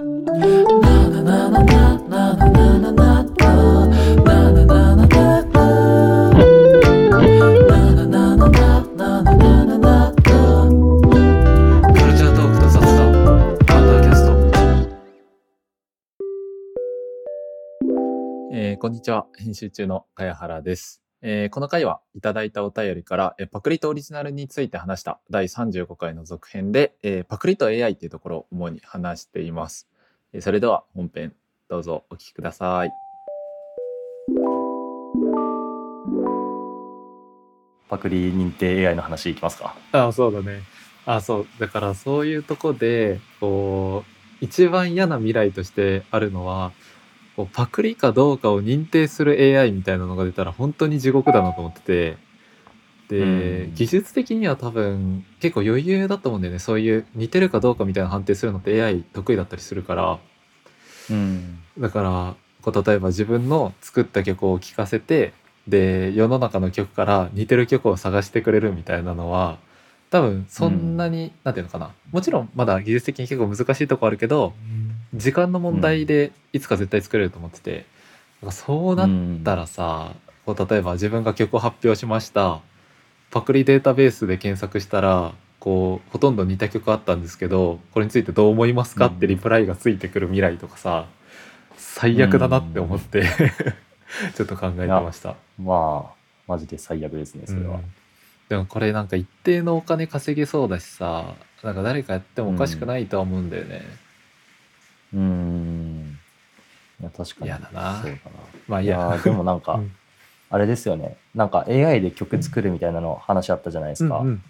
えーこんにちは編集中の茅原です、えーこの回はいただいたお便りから、えーパクリとオリジナルについて話した第35回の続編で、えーパクリと AI っていうところを主に話しています、えーそれでは本編どうぞお聞きください。パクリ認定 AI の話いきますか？あそうだね。あそう。だからそういうとこでこう一番嫌な未来としてあるのはこうパクリかどうかを認定する AI みたいなのが出たら本当に地獄だなと思ってて。で、うん。技術的には多分結構余裕だと思うんだよね。そういう似てるかどうかみたいな判定するのって AI 得意だったりするから。うん。だからこう例えば自分の作った曲を聴かせてで世の中の曲から似てる曲を探してくれるみたいなのは多分そんなに、なんていうのかな。もちろんまだ技術的に結構難しいとこあるけど時間の問題でいつか絶対作れると思ってて、なんかそうなったらさ、こう例えば自分が曲を発表しましたパクリデータベースで検索したらこうほとんど似た曲あったんですけどこれについてどう思いますか？ってリプライがついてくる未来とかさ最悪だなって思って ちょっと考えてました。まあ、マジで最悪ですね、それは。うんでもこれなんか一定のお金稼げそうだしさなんか誰かやってもおかしくないとは思うんだよね。うん。いや、確かに。嫌だなそうだな。まあいいやでもなんか、うんあれですよね。なんか AI で曲作るみたいなの話あったじゃないですか。うんうん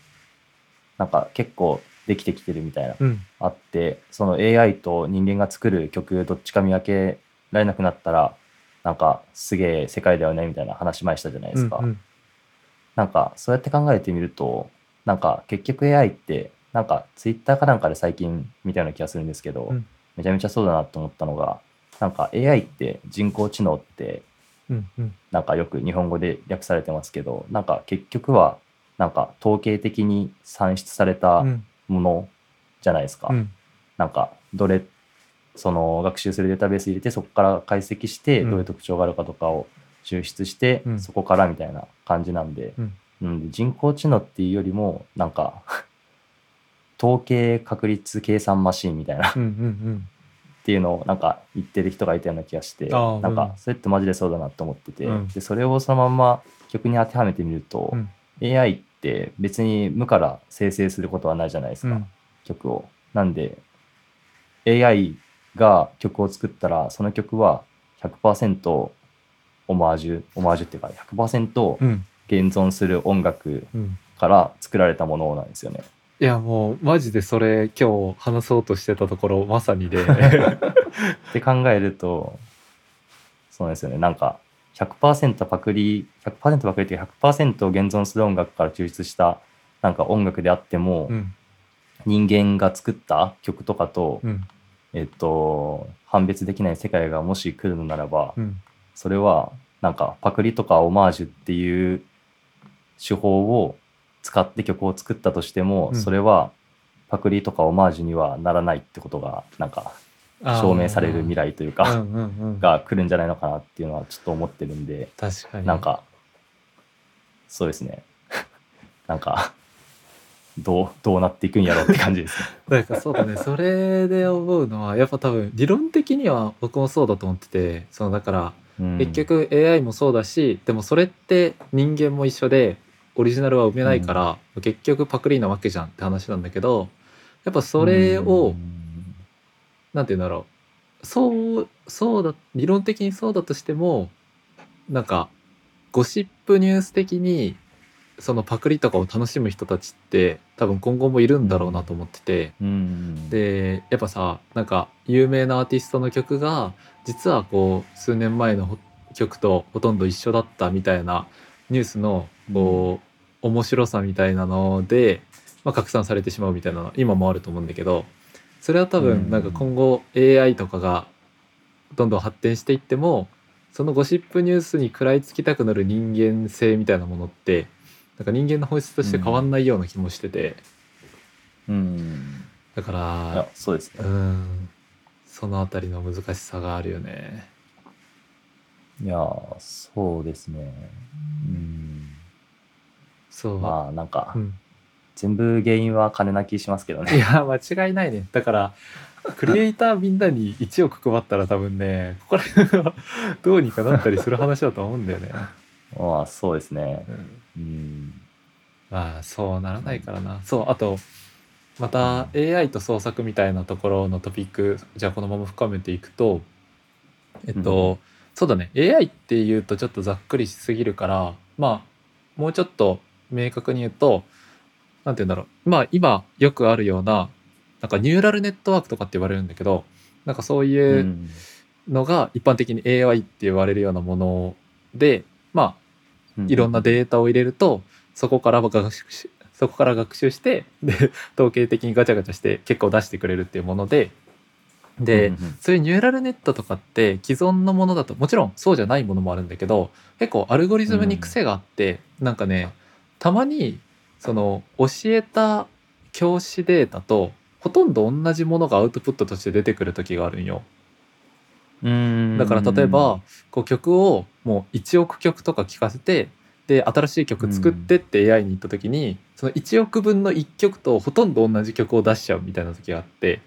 なんか結構できてきてるみたいな、うんあって、その AI と人間が作る曲どっちか見分けられなくなったら、なんかすげえ世界だよねみたいな話前したじゃないですか。うんうんなんかそうやって考えてみるとなんか結局 AI ってなんか Twitter かなんかで最近見たような気がするんですけど、うんめちゃめちゃそうだなと思ったのがなんか AI って人工知能ってなんかよく日本語で訳されてますけどなんか結局はなんか統計的に算出されたうん。ものじゃないですか。うん。なんかどれその学習するデータベース入れてそこから解析してうん。どういう特徴があるかとかを抽出して、うん。そこからみたいな感じなんで、うん。うん。で人工知能っていうよりもなんか統計確率計算マシーンみたいな。っうんうん。ていうのをなんか言ってる人がいたような気がしてなんうん。かそれってマジでそうだなと思ってて、うん。でそれをそのまんま曲に当てはめてみると、うん。AI って別に無から生成することはないじゃないですか。うん。曲を。なんで AI が曲を作ったらその曲は100%オマージュオマージュっていうか100%うん。現存する音楽うんから作られたものなんですよね。いやもうマジでそれ今日話そうとしてたところまさにで。って考えるとそうですよね。なんか100%パクリ100%パクリっていうか100%現存する音楽から抽出したなんか音楽であっても、うん。人間が作った曲とかと、うん。えっと、判別できない世界がもし来るのならば、うん。それはなんかパクリとかオマージュっていう手法を使って曲を作ったとしても、うん。それはパクリとかオマージュにはならないってことがなんか証明される未来というか、が来るんじゃないのかなっていうのはちょっと思ってるんで、確かに。なんかそうですね。なんかどうどうなっていくんやろうって感じです。ね。なんかそうだね。それで思うのはやっぱ多分理論的には僕もそうだと思っててそのだからうん。結局 AI もそうだしでもそれって人間も一緒でオリジナルは埋めないから、結局パクリなわけじゃんって話なんだけどやっぱそれを、うん。なんて言うんだろう。そうそうだ理論的にそうだとしてもなんかゴシップニュース的にそのパクリとかを楽しむ人たちって多分今後もいるんだろうなと思ってて、うん。でやっぱさなんか有名なアーティストの曲が実はこう数年前のほ曲とほとんど一緒だったみたいなニュースのこう、面白さみたいなので、まあ、拡散されてしまうみたいなの今もあると思うんだけどそれは多うん。分なんか今後 AI とかがどんどん発展していってもそのゴシップニュースに食らいつきたくなる人間性みたいなものってなんか人間の本質として変わんないような気もしてて、うん。だからそうですね。うん。そのあたりの難しさがあるよね。いやーそうですね。うんそう、まあなんか、うん、全部原因は金な気しますけどいねや間違いないね。だからクリエイターみんなに1億配ったら多分ねここら辺はどうにかなったりする話だと思うんだよね、まあそうですね。うん。うん。まあそうならないからな。そうあとまた AI と創作みたいなところのトピックじゃあこのまま深めていくとえっと、うんそうだね。AI っていうとちょっとざっくりしすぎるからまあもうちょっと明確に言うとなんて言うんだろう。まあ今よくあるようななんかニューラルネットワークとかって言われるんだけどなんかそういううん。のが一般的に AI って言われるようなものでまあいろんなデータを入れるとそこから学習しそこから学習してで統計的にガチャガチャして結果を出してくれるっていうものでで、そういうニューラルネットとかって既存のものだともちろんそうじゃないものもあるんだけど結構アルゴリズムに癖があって、なんかねたまにその教えた教師データとほとんど同じものがアウトプットとして出てくる時があるんよ。うん。だから例えばこう曲をもう1億曲とか聴かせてで新しい曲作ってって AI に言った時にその1億分の1曲とほとんど同じ曲を出しちゃうみたいな時があって。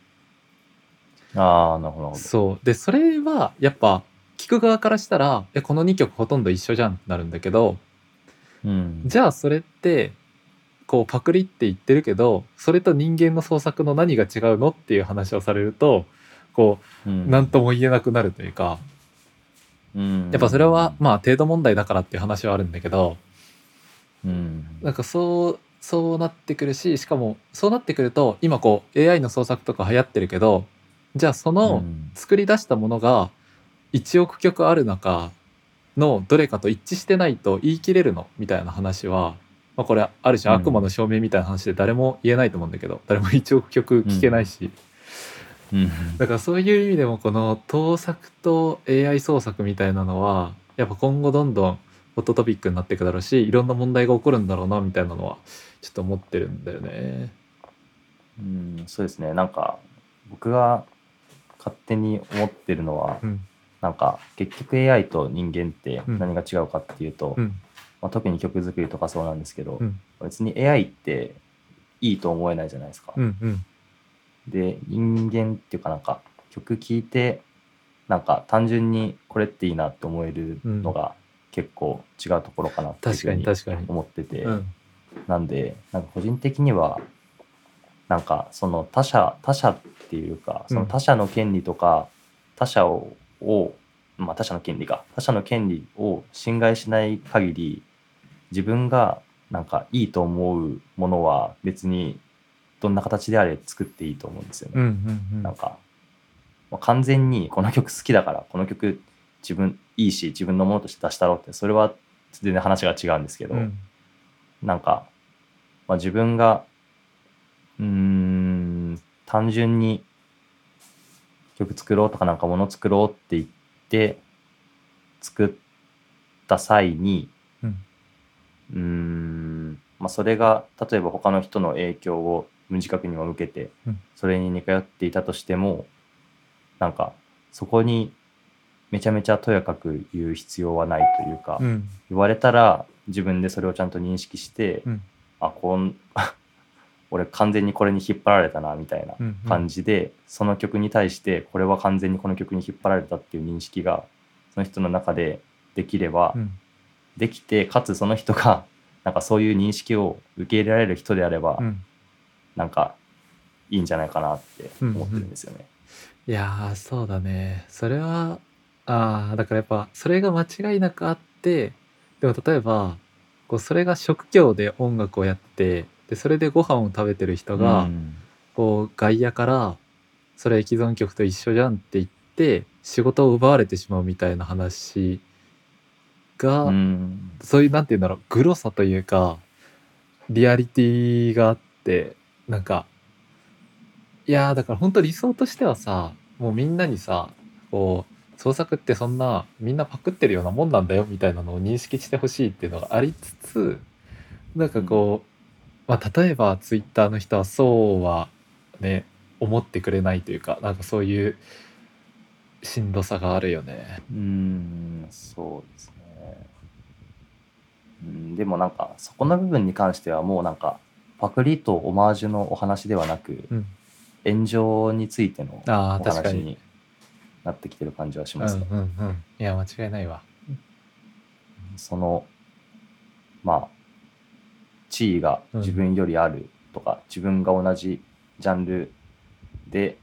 ああなるほど。そう。でそれはやっぱ聞く側からしたらえこの2曲ほとんど一緒じゃんってなるんだけどうん。じゃあそれってこうパクリって言ってるけどそれと人間の創作の何が違うのっていう話をされるとこううん。何とも言えなくなるというかうん。やっぱそれはまあ程度問題だからっていう話はあるんだけどうん。なんかそうそうなってくるししかもそうなってくると今こう AI の創作とか流行ってるけどじゃあそのうん。作り出したものが1億曲ある中のどれかと一致してないと言い切れるのみたいな話は、まあ、これある種うん。悪魔の証明みたいな話で誰も言えないと思うんだけど、誰も1億曲聞けないし、うん。だからそういう意味でもこの盗作と AI 創作みたいなのはやっぱ今後どんどんホットトピックになっていくだろうしいろんな問題が起こるんだろうなみたいなのはちょっと思ってるんだよね。うんそうですね。なんか僕が勝手に思ってるのは、うんなんか結局 AI と人間ってうん。何が違うかっていうと、うん。まあ、特に曲作りとかそうなんですけど、うん。別に AI っていいと思えないじゃないですか。うんうん。で人間っていうかなんか曲聴いてなんか単純にこれっていいなって思えるのが結構違うところかなってに。思ってて、うん。なんでなんか個人的にはなんかその他者他者っていうかその他者の権利とか、他者ををまあ他者の権利が他者の権利を侵害しない限り自分がなんかいいと思うものは別にどんな形であれ作っていいと思うんですよね。うんうんうんなんか、まあ完全にこの曲好きだからこの曲自分いいし自分のものとして出したろうってそれは全然話が違うんですけど、うんなんか、まあ、自分がうーん単純に曲作ろうとかなんかもの作ろうって言って作った際にうーんまあ、それが例えば他の人の影響を無自覚にも受けてうん。それに似通っていたとしてもなんかそこにめちゃめちゃとやかく言う必要はないというか、うん。言われたら自分でそれをちゃんと認識して、うん。あこん俺完全にこれに引っ張られたなみたいなうん感じで、その曲に対してこれは完全にこの曲に引っ張られたっていう認識がその人の中でできれば、うん。できてかつその人が なんかそういう認識を受け入れられる人であれば、うん。なんかいいんじゃないかなって思ってるんですよね。いやーそうだね。それはああだからやっぱそれが間違いなくあってでも例えばこうそれが職業で音楽をやってでそれでご飯を食べてる人が、うん。こう外野からそれ既存曲と一緒じゃんって言って仕事を奪われてしまうみたいな話が、うん。そういうなんて言うんだろうグロさというかリアリティがあってなんかいやーだから本当理想としてはさもうみんなにさこう創作ってそんなみんなパクってるようなもんなんだよみたいなのを認識してほしいっていうのがありつつなんかこう、まあ、例えばツイッターの人はそうはね思ってくれないというかなんかそういうしんどさがあるよね。うーんそうですね。うんでもなんかそこの部分に関してはもうなんかパクリとオマージュのお話ではなくうん。炎上についてのお話になってきてる感じはしうんますね。うんうんいや間違いないわ。そのまあ地位が自分よりあるとか、自分が同じジャンルで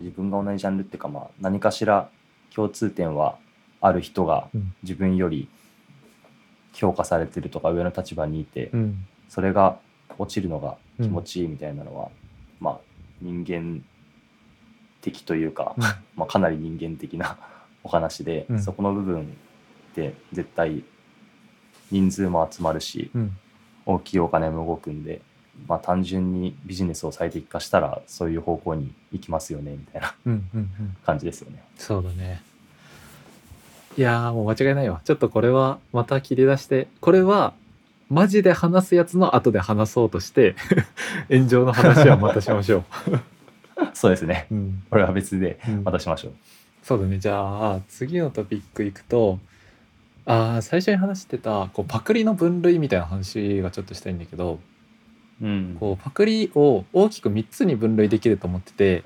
自分が同じジャンルっていうかまあ何かしら共通点はある人がうん。自分より評価されてるとか上の立場にいて、うん。それが落ちるのが気持ちいいみたいなのは、まあ人間的というか、まあ、かなり人間的な お話で、うん。そこの部分って絶対人数も集まるしうん大きいお金も動くんで、まあ、単純にビジネスを最適化したらそういう方向に行きますよねみたいなうんうんうん。感じですよね。そうだね。いやーもう間違いないわ。ちょっとこれはまた切り出してこれはマジで話すやつの後で話そうとして 炎上の話はまたしましょ そうですね。う、うん。これは別でうん。またしましょう。そうだね。じゃあ次のトピックいくとあー最初に話してたこうパクリの分類みたいな話がちょっとしたいんだけどうん。こうパクリを大きく3つに分類できると思ってて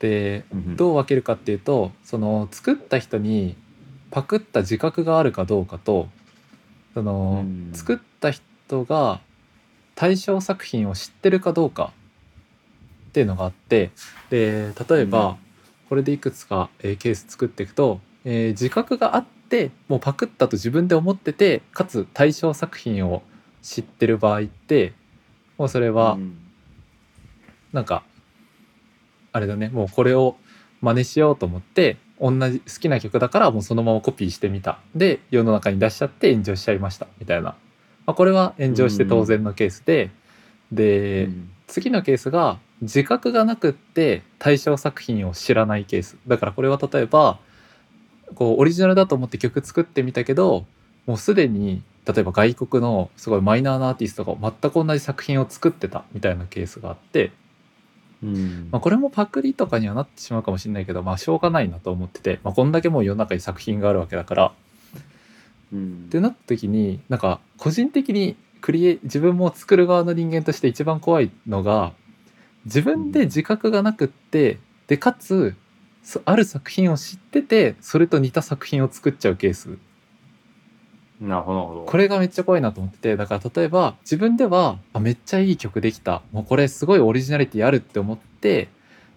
でうん。どう分けるかっていうとその作った人にパクった自覚があるかどうかとその、うん。作った人が対象作品を知ってるかどうかっていうのがあってで例えば、うん。これでいくつか、えーケース作っていくと、えー自覚があってもうパクったと自分で思っててかつ対象作品を知ってる場合ってもうそれは、うん。なんかあれだねもうこれを真似しようと思って同じ好きな曲だからもうそのままコピーしてみた。で世の中に出しちゃって炎上しちゃいましたみたいな、まあ、これは炎上して当然のケースで、で、うん。次のケースが自覚がなくって対象作品を知らないケース。だからこれは例えばこうオリジナルだと思って曲作ってみたけどもうすでに例えば外国のすごいマイナーなアーティストが全く同じ作品を作ってたみたいなケースがあって、うん。まあ、これもパクリとかにはなってしまうかもしれないけどまあしょうがないなと思ってて、まあ、こんだけもう世の中に作品があるわけだから。うん。ってなった時になんか個人的にクリエ自分も作る側の人間として一番怖いのが自分で自覚がなくってでかつそある作品を知っててそれと似た作品を作っちゃうケース。なるほど。これがめっちゃ怖いなと思っててだから例えば自分ではあめっちゃいい曲できた。もうこれすごいオリジナリティあるって思って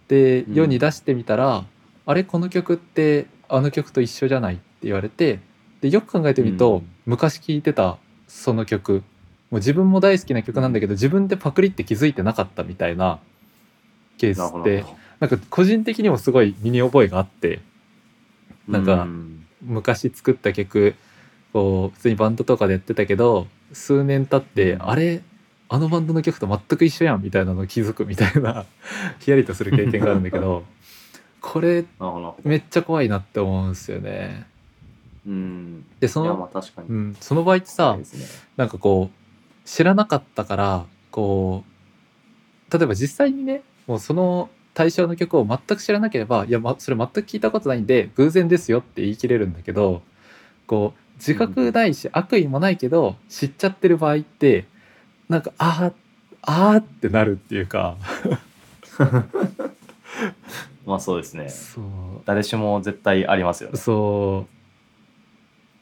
でうん。世に出してみたら、あれこの曲ってあの曲と一緒じゃないって言われてでよく考えてみると、うん。昔聴いてたその曲。もう自分も大好きな曲なんだけど自分でパクリって気づいてなかったみたいなケースなるほどってなんか個人的にもすごい身に覚えがあってなんかうん昔作った曲こう普通にバンドとかでやってたけど数年経って、うんあれあのバンドの曲と全く一緒やんみたいなの気づくみたいな ヒヤリとする経験があるんだけど これ。めっちゃ怖いなって思うんですよね。うん。でその。うん、その場合ってさねなんかこう知らなかったからこう例えば実際にねもうその対象の曲を全く知らなければいや、ま、それ全く聞いたことないんで偶然ですよって言い切れるんだけどこう自覚ないし、悪意もないけど知っちゃってる場合ってなんかあーあーってなるっていうか まあそうですね。そう誰しも絶対ありますよね。そう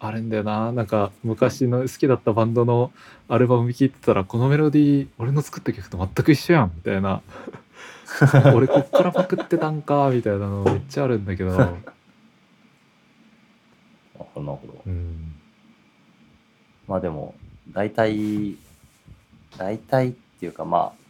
あれんだよな。なんか昔の好きだったバンドのアルバム聴いてたらこのメロディー俺の作った曲と全く一緒やんみたいな。俺こっからパクってたんかみたいなのめっちゃあるんだけど、なるほどなるほど。うん、まあでも、大体、大体っていうかまあ、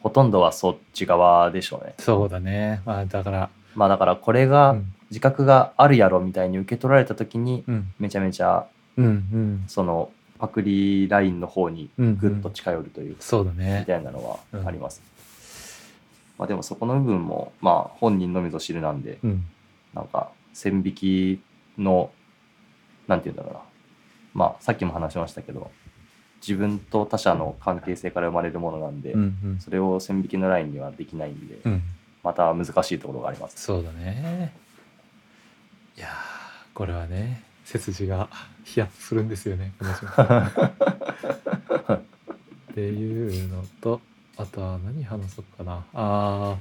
ほとんどはそっち側でしょうね。そうだね。まあだからまあだからこれうがん自覚があるやろみたいに受け取られた時にうん。めちゃめちゃうんうん。そのパクリラインの方にうんぐっと近寄るというみそうだね。たいなのはあります。まあでもそこの部分もまあ本人のみぞ知るなんでうん。なんか線引きのなんて言うんだろうな。まあさっきも話しましたけど自分と他者の関係性から生まれるものなんで、うんうん。それを線引きのラインにはできないんで、うん。また難しいところがあります。そうだねいやー。これはね背筋がヒヤッとするんですよね っていうのとあとは何話そうかな。あ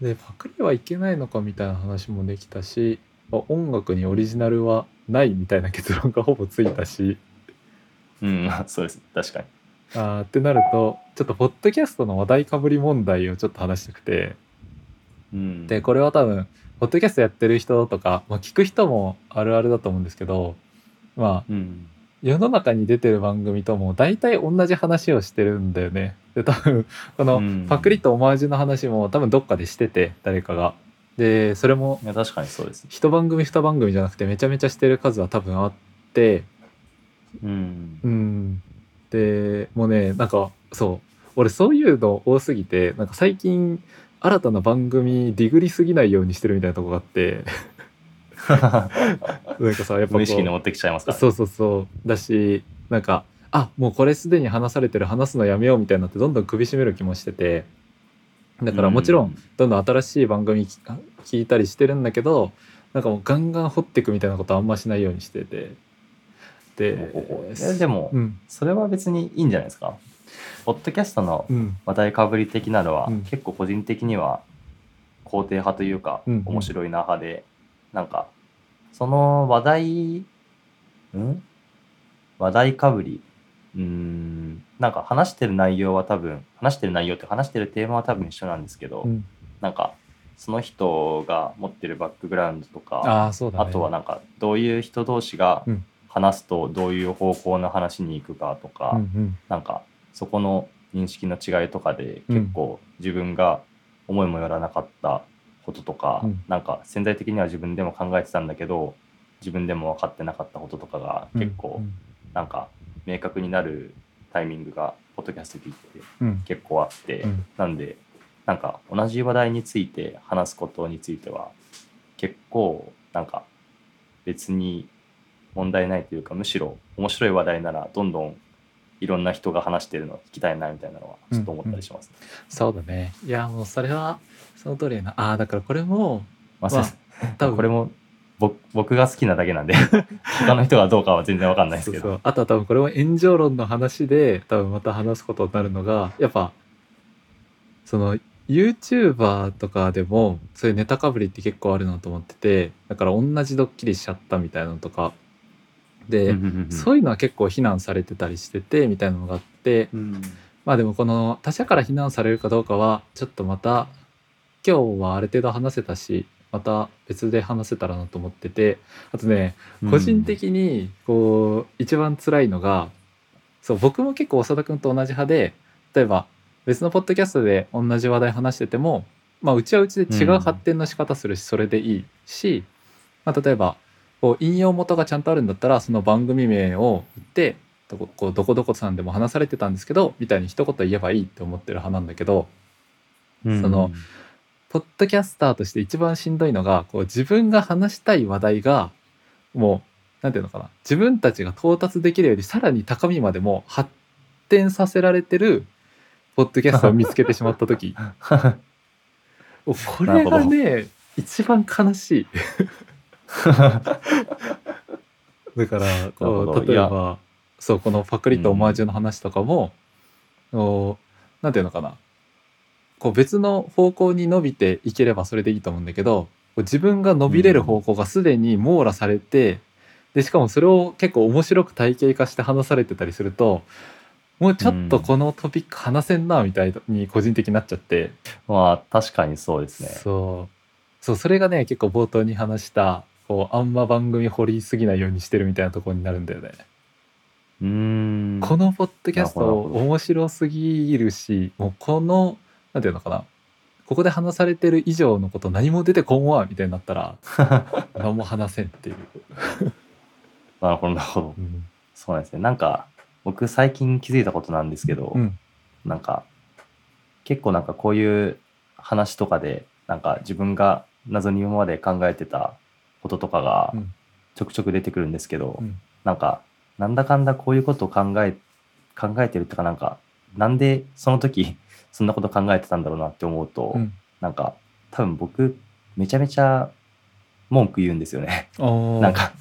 ー。でパクリはいけないのかみたいな話もできたしあ音楽にオリジナルはないみたいな結論がほぼついたし。うん、そうです。確かに。あーってなるとちょっとポッドキャストの話題かぶり問題をちょっと話したくて。うん、でこれは多分ポッドキャストやってる人とか、まあ、聞く人もあるあるだと思うんですけどまあうん、世の中に出てる番組とも大体同じ話をしてるんだよね。で多分 このうんパクリとオマージュの話も多分どっかでしてて誰かが。でそれもいや確かにそうです。一番組二番組じゃなくてめちゃめちゃしてる数は多分あってうんう、んでもうねなんかそう俺そういうの多すぎてなんか最近新たな番組ディグりすぎないようにしてるみたいなとこがあって。なんかさやっぱ無意識に持ってきちゃいますか？ら、そうそうそう。だしなんかあもうこれすでに話されてる話すのやめようみたいになってどんどん首絞める気もしてて。だからもちろんどんどん新しい番組き聞いたりしてるんだけどなんかもうガンガン掘っていくみたいなことはあんましないようにしてて。でえでも、うん。それは別にいいんじゃないですか？ポッドキャストのうん。話題かぶり的なのは、うん。結構個人的には肯定派というか、うん。うん面白いな派でなんかその話題ん？話題かぶり。うーん。なんか話してる内容は多分話してる内容って話してるテーマは多分一緒なんですけど、うん。なんかその人が持ってるバックグラウンドとかあね。あとはなんかどういう人同士がうん。話すとどういう方向の話に行くかとか、うんうん。なんかそこの認識の違いとかでうん。結構自分が思いもよらなかったこととか、うん。なんか潜在的には自分でも考えてたんだけど自分でも分かってなかったこととかが結構うん。なんか明確になるタイミングがポッドキャスト聞いててうん。結構あって、うん。なんでなんか同じ話題について話すことについては結構なんか別に問題ないというかむしろ面白い話題ならどんどんいろんな人が話してるのを聞きたいなみたいなのはちょっと思ったりします、ね。そうだね。いやもうそれはその通りやなああだからこれもまあ多分。これも僕僕が好きなだけなんで 他の人がどうかは全然わかんないですけど。あとは多分これも炎上論の話で多分また話すことになるのがやっぱその YouTuber とかでもそういうネタかぶりって結構あるなと思っててだから同じドッキリしちゃったみたいなのとかで、うんうんうんそういうのは結構非難されてたりしててみたいなのがあってうん。まあでもこの他者から非難されるかどうかはちょっとまた今日はある程度話せたしまた別で話せたらなと思っててあとね個人的にこう一番辛いのがそう僕も結構長田君と同じ派で例えば別のポッドキャストで同じ話題話してても、まあ、うちはうちで違う発展の仕方するしそれでいいし、まあ、例えばこう引用元がちゃんとあるんだったらその番組名を言ってどここうどこどこさんでも話されてたんですけどみたいに一言言えばいいって思ってる派なんだけどうん。そのポッドキャスターとして一番しんどいのがこう自分が話したい話題がもうなんていうのかな。自分たちが到達できるよりさらに高みまでも発展させられてるポッドキャストを見つけてしまった時。おこれがね一番悲しい。だからこう例えば。そうこのパクリとオマージュの話とかも、こうなんていうのかな。こう別の方向に伸びていければそれでいいと思うんだけど自分が伸びれる方向がすでに網羅されて、でしかもそれを結構面白く体系化して話されてたりするともうちょっとこのトピック話せんなみたいに個人的になっちゃって、まあ確かにそうですね。そう。そうそれがね結構冒頭に話したこうあんま番組掘りすぎないようにしてるみたいなところになるんだよね。うーん。このポッドキャスト面白すぎるしもうこのなんていうのかな。ここで話されてる以上のこと何も出てこんわみたいになったら 何も話せんっていう。なるほどなるほど。うん。そうなんですね。なんか僕最近気づいたことなんですけど、うん。なんか結構なんかこういう話とかでなんか自分が謎に今まで考えてたこととかがうん。ちょくちょく出てくるんですけど、うん。なんかなんだかんだこういうことを考え考えてるっていうかなんかなんでその時 そんなこと考えてたんだろうなって思うと、うん。なんか多分僕めちゃめちゃ文句言うんですよね。なんか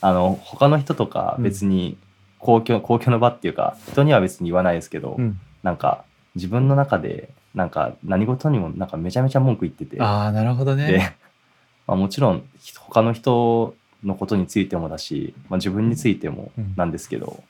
あの他の人とか別に公共,、公共の場っていうか人には別に言わないですけど、うん。なんか自分の中でなんか何事にもなんかめちゃめちゃ文句言ってて。ああなるほどね。で、まあ、もちろん他の人のことについてもだし、まあ、自分についてもうん。なんですけど、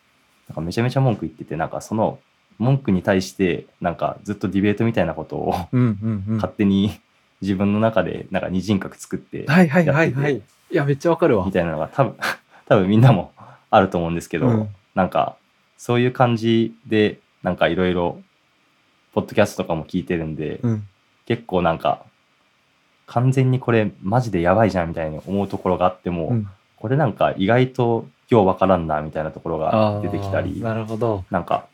なんかめちゃめちゃ文句言っててなんかその文句に対してなんかずっとディベートみたいなことをうんうんうん。勝手に自分の中でなんか二人格作ってはいはいはいはい。いやめっちゃわかるわ。みたいなのが多分 多分みんなもあると思うんですけど、うん。なんかそういう感じでなんかいろいろポッドキャストとかも聞いてるんで、うん。結構なんか完全にこれマジでやばいじゃんみたいに思うところがあっても、うん。これなんか意外とようわからんなみたいなところが出てきたり。なるほど。なんか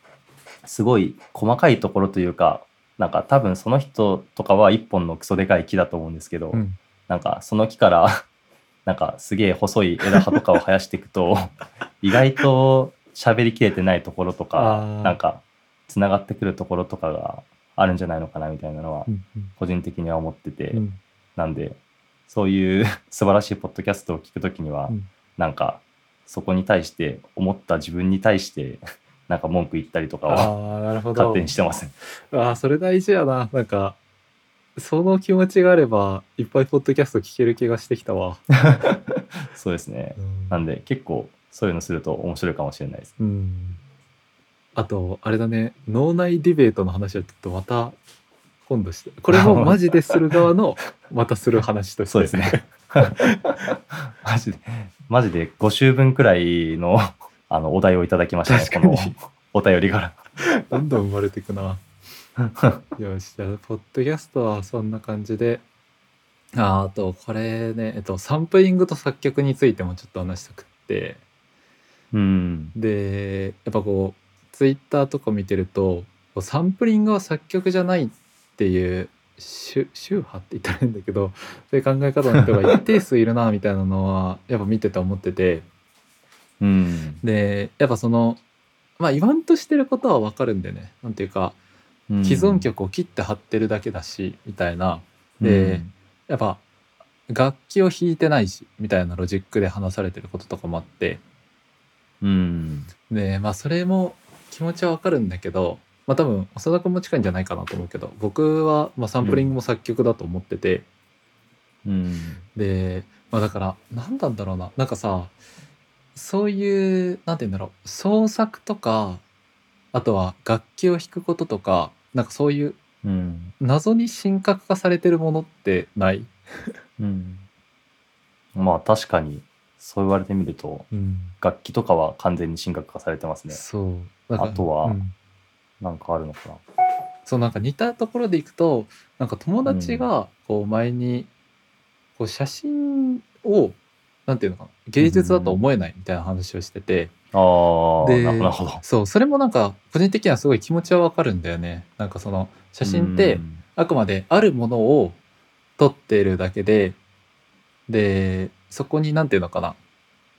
すごい細かいところというかなんか多分その人とかは一本のクソでかい木だと思うんですけど、うん。なんかその木から なんかすげえ細い枝葉とかを生やしていくと 意外と喋りきれてないところとあかー。なんかつながってくるところとかがあるんじゃないのかなみたいなのはうん。個人的には思ってて、うんなんでそういう 素晴らしいポッドキャストを聞くときには、うん。なんかそこに対して思った自分に対して なんか文句言ったりとかはああなるほど。勝手にしてますね。ああそれ大事やな。なんかその気持ちがあればいっぱいポッドキャスト聞ける気がしてきたわ、そうですね。うん。なんで結構そういうのすると面白いかもしれないです。うん。あとあれだね。脳内ディベートの話はちょっとまた今度してこれもマジでする側の またする話としてそうですね。マジで、マジで5週分くらいの あのお題をいただきましたね、このお便りから。どんどん生まれていくなよしじゃあポッドキャストはそんな感じでああとこれね、えっと、サンプリングと作曲についてもちょっと話したくってうん。でやっぱこうツイッターとか見てるとサンプリングは作曲じゃないっていう宗宗派って言ったらいいんだけどそういう考え方の人が一定数いるなみたいなのはやっぱ見てて思ってて。うん。でやっぱそのまあ言わんとしてることはわかるんだよね。なんていうか既存曲を切って貼ってるだけだしみたいな。でやっぱ楽器を弾いてないしみたいなロジックで話されてることとかもあって。うん。でまあそれも気持ちはわかるんだけどまあ多分長田君も近いんじゃないかなと思うけど僕はまあサンプリングも作曲だと思ってて、うん。でまあだから何なんだろうななんかさそういうなんて言うんだろう創作とかあとは楽器を弾くこととかなんかそういううん。謎に神格化されてるものってない、うん。まあ確かに、そう言われてみると、楽器とかは完全に神格化されてますね。そうあとはうんなんかあるのかな。そうなんか似たところでいくとなんか友達がこう前にこう写真をなんていうのかな芸術だと思えないみたいな話をしてて、ああ、でなるほど。そうそれもなんか個人的にはすごい気持ちはわかるんだよね。なんかその写真ってうん。あくまであるものを撮ってるだけででそこになんていうのかな。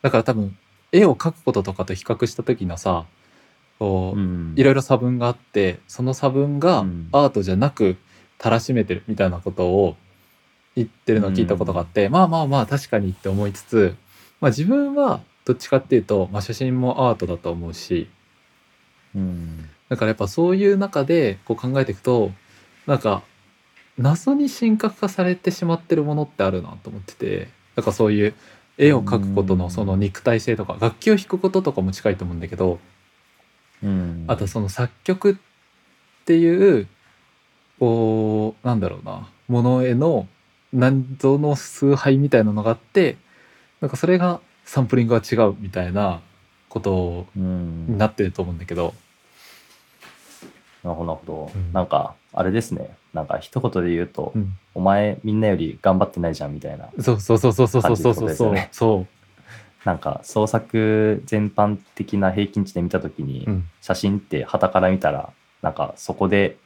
だから多分絵を描くこととかと比較した時のさこう、うん。いろいろ差分があってその差分がうん。アートじゃなくたらしめてるみたいなことを言ってるのを聞いたことがあって、まあまあまあ確かにって思いつつ、まあ、自分はどっちかっていうと、まあ、写真もアートだと思うしうん。だからやっぱそういう中でこう考えていくとなんか謎に神格化されてしまってるものってあるなと思っててだからそういう絵を描くことのその肉体性とか楽器を弾くこととかも近いと思うんだけどうん。あとその作曲っていうこうなんだろうなものへの謎の崇拝みたいなのがあってなんかそれがサンプリングは違うみたいなことうん。になってると思うんだけど、なるほど、なるほど。うん。なんか、あれですね。なんか、一言で言うと、うん。お前、みんなより頑張ってないじゃん、みたいな。そうそうそうそうそうそうそうそう。そうなんか、創作全般的な平均値で見たときに、う、うん、写真って旗から見たら、なんか、そこで、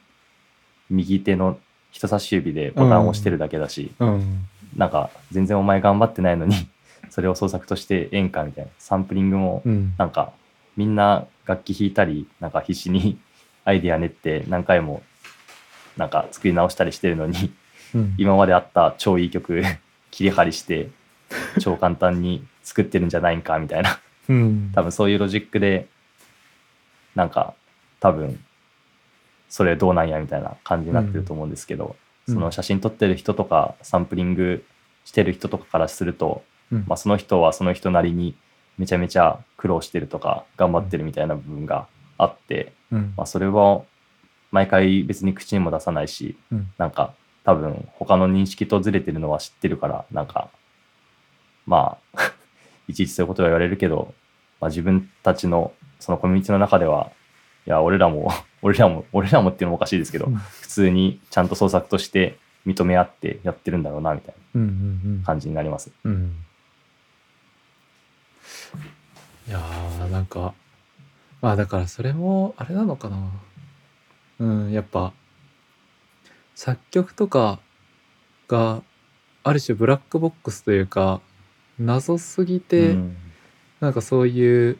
右手の人差し指でボタンを押してるだけだし、うん、なんか、全然お前頑張ってないのに、それを創作としてええんか、みたいな。サンプリングも、うん、なんかみんな楽器弾いたりなんか必死に アイディア練って何回もなんか作り直したりしてるのにうん。今まであった超いい曲 切り張りして超簡単に作ってるんじゃないんかみたいな。うん。多分そういうロジックでなんか多分それどうなんやみたいな感じになってると思うんですけど、うん。その写真撮ってる人とかサンプリングしてる人とかからすると、うん。まあ、その人はその人なりにめちゃめちゃ苦労してるとか頑張ってるみたいな部分があって、うん。まあ、それは毎回別に口にも出さないしうん。なんか多分他の認識とずれてるのは知ってるからなんかまあいちいちそういうことは言われるけど、まあ、自分たちのそのコミュニティの中ではいや俺らも 俺らも俺らもっていうのもおかしいですけど、うん。普通にちゃんと創作として認め合ってやってるんだろうなみたいうんうんな感じになります。うんうん。いやーなんかまあだからそれもあれなのかな。うんやっぱ作曲とかがある種ブラックボックスというか謎すぎて、うん。なんかそういう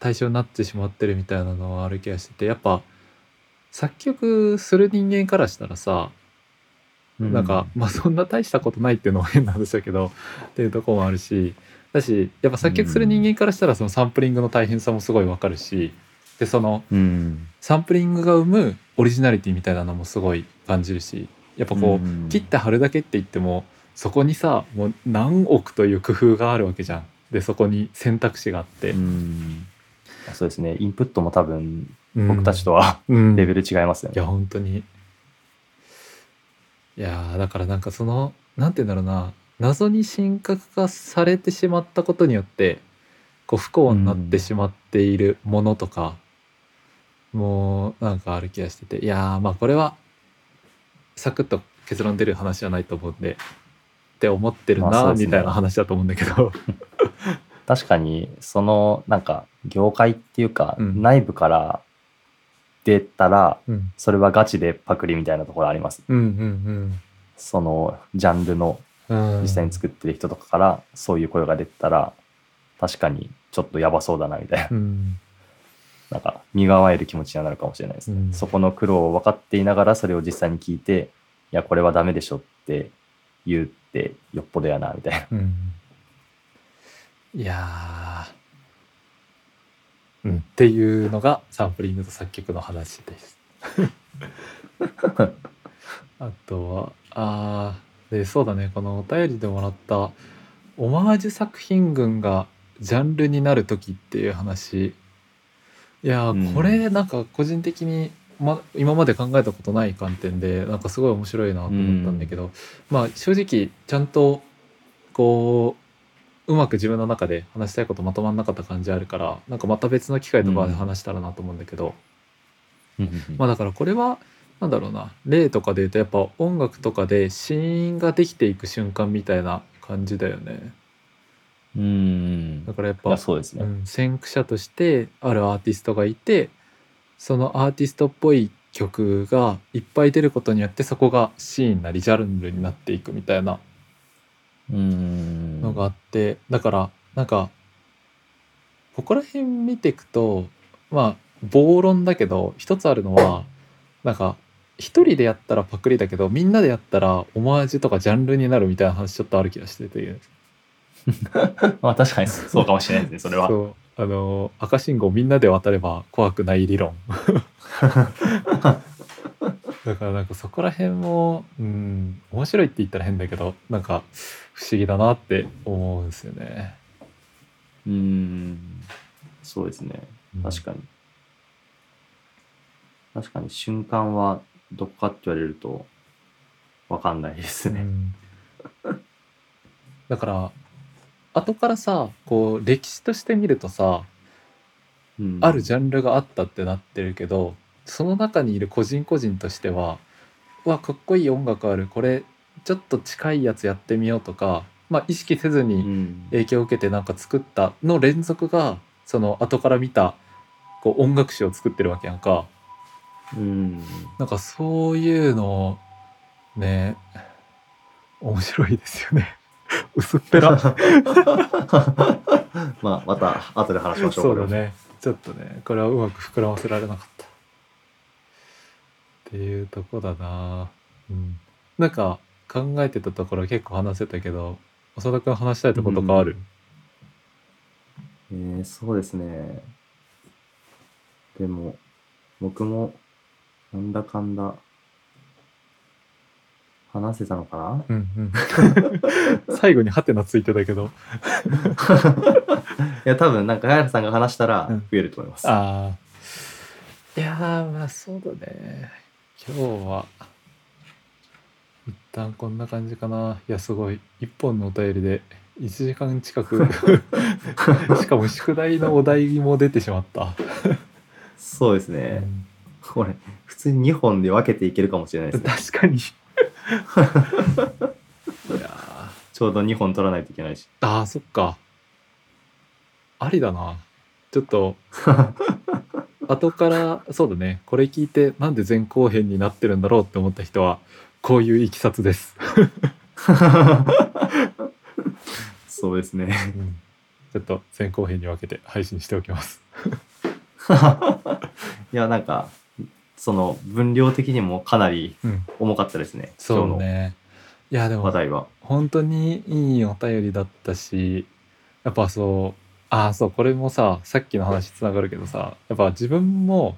対象になってしまってるみたいなのはある気がしててやっぱ作曲する人間からしたらさ、なんかまあそんな大したことないっていうのも変なんですけどっていうところもあるしだしやっぱ作曲する人間からしたらそのサンプリングの大変さもすごいわかるしでそのうん。サンプリングが生むオリジナリティみたいなのもすごい感じるしやっぱこう、うん。切って貼るだけって言ってもそこにさもう何億という工夫があるわけじゃん。でそこに選択肢があって、うん。そうですね。インプットも多分うん。僕たちとはうん。レベル違いますよね。いや本当に。いやーだからなんかそのなんて言うんだろうな。謎に神格化されてしまったことによってこう不幸になってしまっているものとか、もうなんかある気がしてて。いやーまあこれはサクッと結論出る話じゃないと思うんでって思ってるな、まあそうですね。みたいな話だと思うんだけど。確かにそのなんか業界っていうか、うん。内部から出たらうん。それはガチでパクリみたいなところあります。うんうんそのジャンルのうん。実際に作ってる人とかからそういう声が出てたら確かにちょっとやばそうだなみたいな。うん。なんか身構える気持ちにはなるかもしれないですね、うん。そこの苦労を分かっていながらそれを実際に聞いていやこれはダメでしょって言うってよっぽどやなみたいな。うん。いやー。うんっていうのがサンプリングと作曲の話です。あとはあーでそうだねこのお便りでもらったオマージュ作品群がジャンルになる時っていう話。いやー、うん。これなんか個人的に、ま、今まで考えたことない観点でなんかすごい面白いなと思ったんだけど、まあ正直ちゃんとこううまく自分の中で話したいことまとまんなかった感じあるからなんかまた別の機会とかで話したらなと思うんだけど、まあだからこれはなんだろうな例とかで言うとやっぱ音楽とかでシーンができていく瞬間みたいな感じだよね。うん。だからやっぱいやそうですね、うん、先駆者としてあるアーティストがいてそのアーティストっぽい曲がいっぱい出ることによってそこがシーンなりジャンルになっていくみたいなうん。のがあって、だからなんかここら辺見ていくとまあ暴論だけど一つあるのはなんか一人でやったらパクリだけどみんなでやったらオマージュとかジャンルになるみたいな話ちょっとある気がしてて。まあ確かにそうかもしれないですねそれはあの赤信号みんなで渡れば怖くない理論。だからなんかそこら辺もうん面白いって言ったら変だけどなんか不思議だなって思うんですよね。うんそうですね。うん。確かに、確かに瞬間はどこかって言われるとわかんないですね、うん。だから後からさこう歴史として見るとさ、うんあるジャンルがあったってなってるけどその中にいる個人個人としてはうわかっこいい音楽あるこれちょっと近いやつやってみようとか、まあ、意識せずうにん影響を受けてなんか作ったの連続がその後から見たこう音楽史を作ってるわけやんか。うんなんかそういうのね面白いですよね。薄っぺら。まあまた後で話しましょうそうだね。ちょっとね、これはうまく膨らませられなかった。っていうとこだなうんなんか考えてたところ結構話せたけど長田君話したいとことかある、えー、そうですね。でも、僕も、なんだかんだ、話せたのかな？うんうん。最後にハテナついてたけど。いや、多分、なんか、ガヤラさんが話したらうん。増えると思います。ああいやーまあそうだね。今日は一旦こんな感じかな。いやすごい。一本のお便りで1時間近く。しかも宿題のお題も出てしまった、うそうですね。ん。これ、普通に2本で分けていけるかもしれないですね。確かにいやー。ちょうど2本取らないといけないし。あーそっか。ありだな。ちょっと。後からそうだね。これ聞いてなんで前後編になってるんだろうって思った人はこういういきさつです、そうですね。うん。ちょっと前後編に分けて配信しておきます。いや、なんか、その、分量的にもかなりうん重かったですね。そうねいやでも話題は。本当にいいお便りだったしやっぱそうああそうこれもささっきの話つながるけどさやっぱ自分も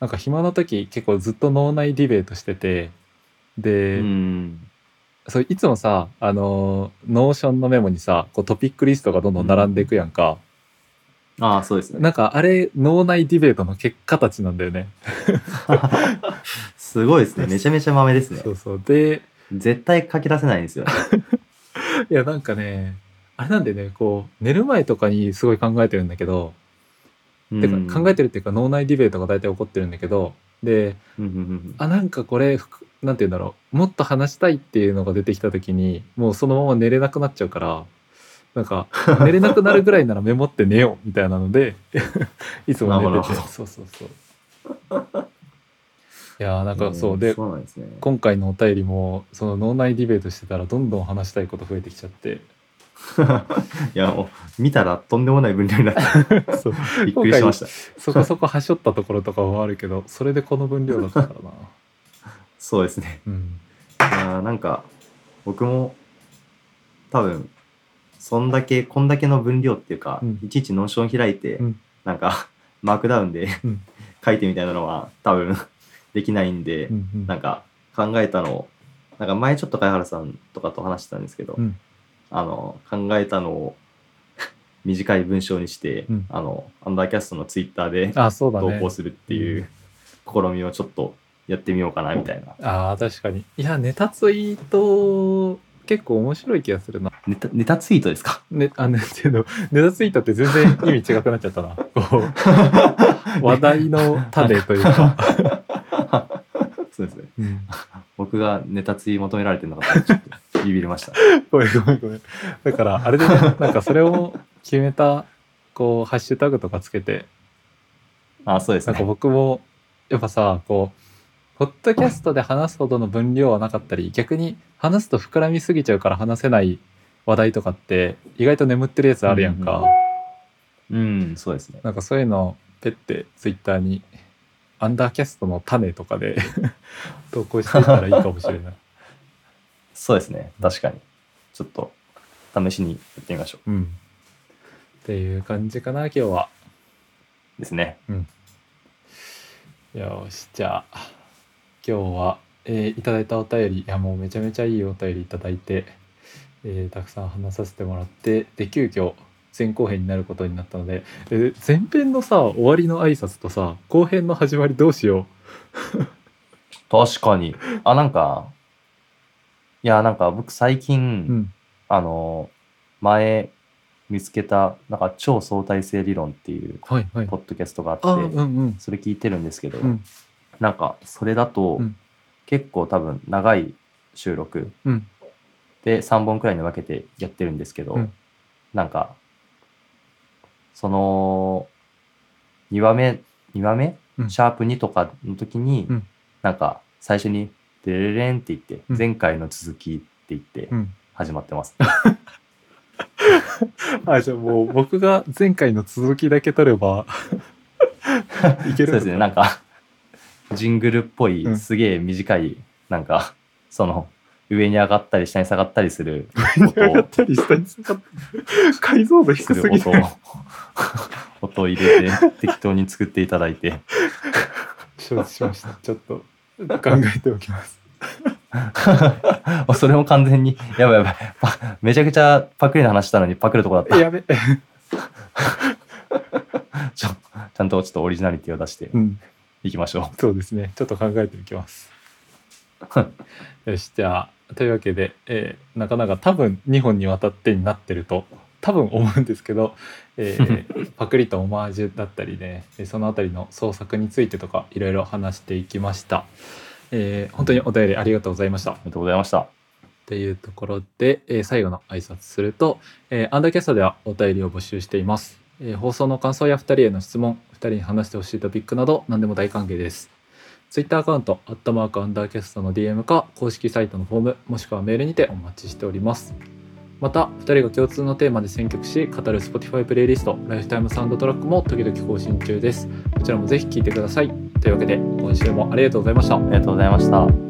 なんか暇な時結構ずっと脳内ディベートしててで、うん。そういつもさあの Notion のメモにさこうトピックリストがどんどん並んでいくやんか、ああ、そうですね。なんかあれ脳内ディベートの結果たちなんだよねすごいですね。めちゃめちゃ豆ですねそ。うそうで絶対書き出せないんですよね。いやなんかねあれなんでねこう寝る前とかにすごい考えてるんだけど、てか考えてるっていうか脳内ディベートが大体起こってるんだけどでうんうんうんあなんかこれふくなんて言うんだろうもっと話したいっていうのが出てきた時にもうそのまま寝れなくなっちゃうからなんか寝れなくなるぐらいならメモって寝ようみたいなので いつも寝てて。そうそうそう。いやーなんかそう。でね。今回のお便りもその脳内ディベートしてたらどんどん話したいこと増えてきちゃって。いや、もう、見たらとんでもない分量になって、そう。びっくりしました。そこそこはしょったところとかもあるけどそれでこの分量だったからな。そうですね。うん。いやーなんか、僕も、多分、そんだけ、こんだけの分量っていうか、うん。いちいち Notion 開いて、うん。なんか、マークダウンでうん。書いてみたいなのは、多分、できないんで、うんうん。なんか、考えたのを、なんか前ちょっと貝原さんとかと話してたんですけど、うん。あの、考えたのを短い文章にして、うん。あの、アンダーキャストのツイッターであそうだね。投稿するっていう試みをちょっとやってみようかな、みたいな。あー確かに。いやネタツイート結構面白い気がするな。ネタネタツイートですか？ねあねっていうのネタツイートって全然意味違くなっちゃったな。こう話題の種というか、そうですね。うん、僕がネタツイ求められてるのかとちょっとビビりました。ごめんごめん。ごめんだからあれでね。なんかそれを決めたこうハッシュタグとかつけて。あ、そうですなんかね。僕もやっぱさこうポッドキャストで話すほどの分量はなかったり逆に話すと膨らみすぎちゃうから話せない話題とかって意外と眠ってるやつあるやんか、うん、そうですね。なんかそういうのをペッてツイッターにアンダーキャストの種とかで 投稿していったらいいかもしれない。そうですね。確かに。ちょっと、試しにやってみましょうん。っていう感じかな今日は。う。ですね。よしじゃあ今日は、えーいただいたお便りいやもうめちゃめちゃいいお便りいただいて、えーたくさん話させてもらってで急遽前後編になることになったので、えー前編のさ終わりの挨拶とさ後編の始まりどうしよ 確かに。あ、なんか、いや、なんか僕最近、う。うん。あの、前見つけた、なんか超相対性理論っていう。ポッドキャストがあって、あうんうん。それ聞いてるんですけど、うんなんかそれだと、うん。結構多分長い収録うん。で3本くらいに分けてやってるんですけど、うん。なんかその2話目2話目、うん。シャープ2とかの時に、うん。なんか最初に「デレレン」って言って、うん。前回の続きって言ってうん。始まってます。あ、じゃあもう僕が前回の続きだけ取れば いけるのそうですね、なんか、ジングルっぽいうんすげえ短いなんか その上に上がったり下に下がったりする音を上がったり下に下がった解像度低すぎ音をる。音を入れて適当に作っていただいて承知しました。ちょっと考えておきます。それも完全にやばいやばいパめちゃくちゃパクリの話したのにパクるとこだったやべ。ちゃんとちょっとオリジナリティを出してうん。いきましょそうですね。ちょっと考えておきます。よし、じゃあ、というわけで、えーなかなか多分2本にわたってになってると、多分思うんですけど、えー パクリとオマージュだったりね、えーそのあたりの創作についてとか、いろいろ話していきました。えー本当にお便りありがとうございました。うありがとうございましたというところで、えー最後の挨拶すると、えーアンダーキャストではお便りを募集しています、えー放送の感想や2人への質問2人に話してほしいトピックなど何でも大歓迎です。ツイッターアカウントアットマークアンダーキャストの DM か公式サイトのフォームもしくはメールにてお待ちしております。また2人が共通のテーマで選曲し語る Spotify プレイリストライフタイムサウンドトラックも時々更新中です。こちらもぜひ聴いてください。というわけで今週もありがとうございました。ありがとうございました。